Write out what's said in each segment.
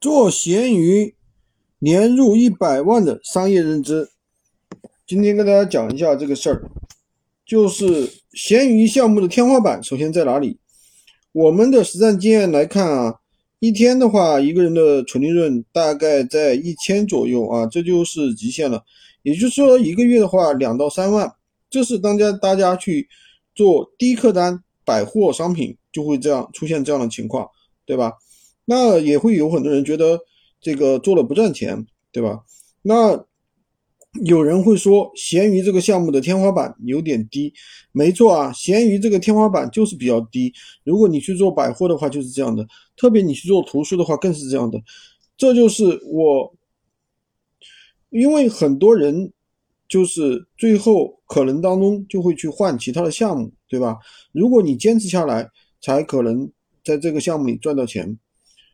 做闲鱼年入一百万的商业认知。今天跟大家讲一下这个事儿，就是闲鱼项目的天花板首先在哪里？我们的实战经验来看啊，一天的话，一个人的纯利润大概在一千左右啊，这就是极限了。也就是说，一个月的话，两到三万，这是当家大家去做低客单百货商品就会这样出现这样的情况，对吧？那也会有很多人觉得这个做了不赚钱，对吧？那有人会说闲鱼这个项目的天花板有点低，没错啊，闲鱼这个天花板就是比较低。如果你去做百货的话，就是这样的；特别你去做图书的话，更是这样的。这就是我，因为很多人就是最后可能当中就会去换其他的项目，对吧？如果你坚持下来，才可能在这个项目里赚到钱。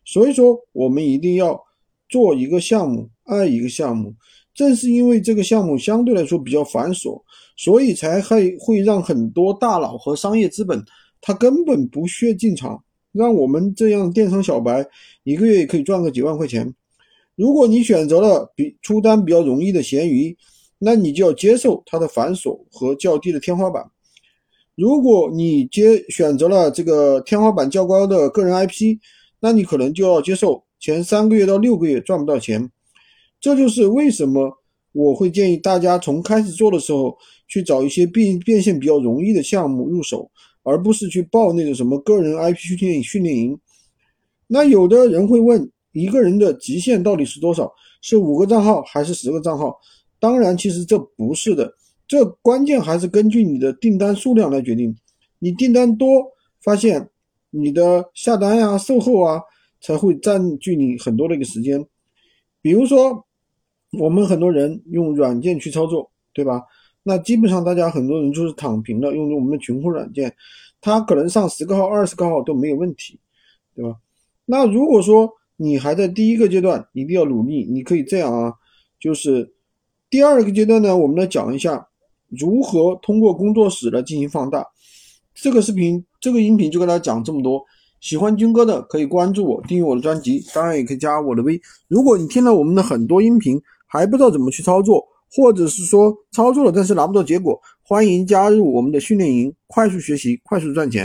所以说，我们一定要做一个项目，爱一个项目。正是因为这个项目相对来说比较繁琐，所以才会会让很多大佬和商业资本他根本不屑进场。让我们这样电商小白一个月也可以赚个几万块钱。如果你选择了比出单比较容易的闲鱼，那你就要接受它的繁琐和较低的天花板。如果你接选择了这个天花板较高的个人 IP，那你可能就要接受前三个月到六个月赚不到钱，这就是为什么我会建议大家从开始做的时候去找一些变变现比较容易的项目入手，而不是去报那个什么个人 IP 训练训练营。那有的人会问，一个人的极限到底是多少？是五个账号还是十个账号？当然，其实这不是的，这关键还是根据你的订单数量来决定。你订单多，发现。你的下单呀、售后啊，才会占据你很多的一个时间。比如说，我们很多人用软件去操作，对吧？那基本上大家很多人就是躺平了，用我们的群控软件，他可能上十个号、二十个号都没有问题，对吧？那如果说你还在第一个阶段，一定要努力。你可以这样啊，就是第二个阶段呢，我们来讲一下如何通过工作室来进行放大。这个视频，这个音频就跟大家讲这么多。喜欢军哥的可以关注我，订阅我的专辑，当然也可以加我的微。如果你听了我们的很多音频还不知道怎么去操作，或者是说操作了但是拿不到结果，欢迎加入我们的训练营，快速学习，快速赚钱。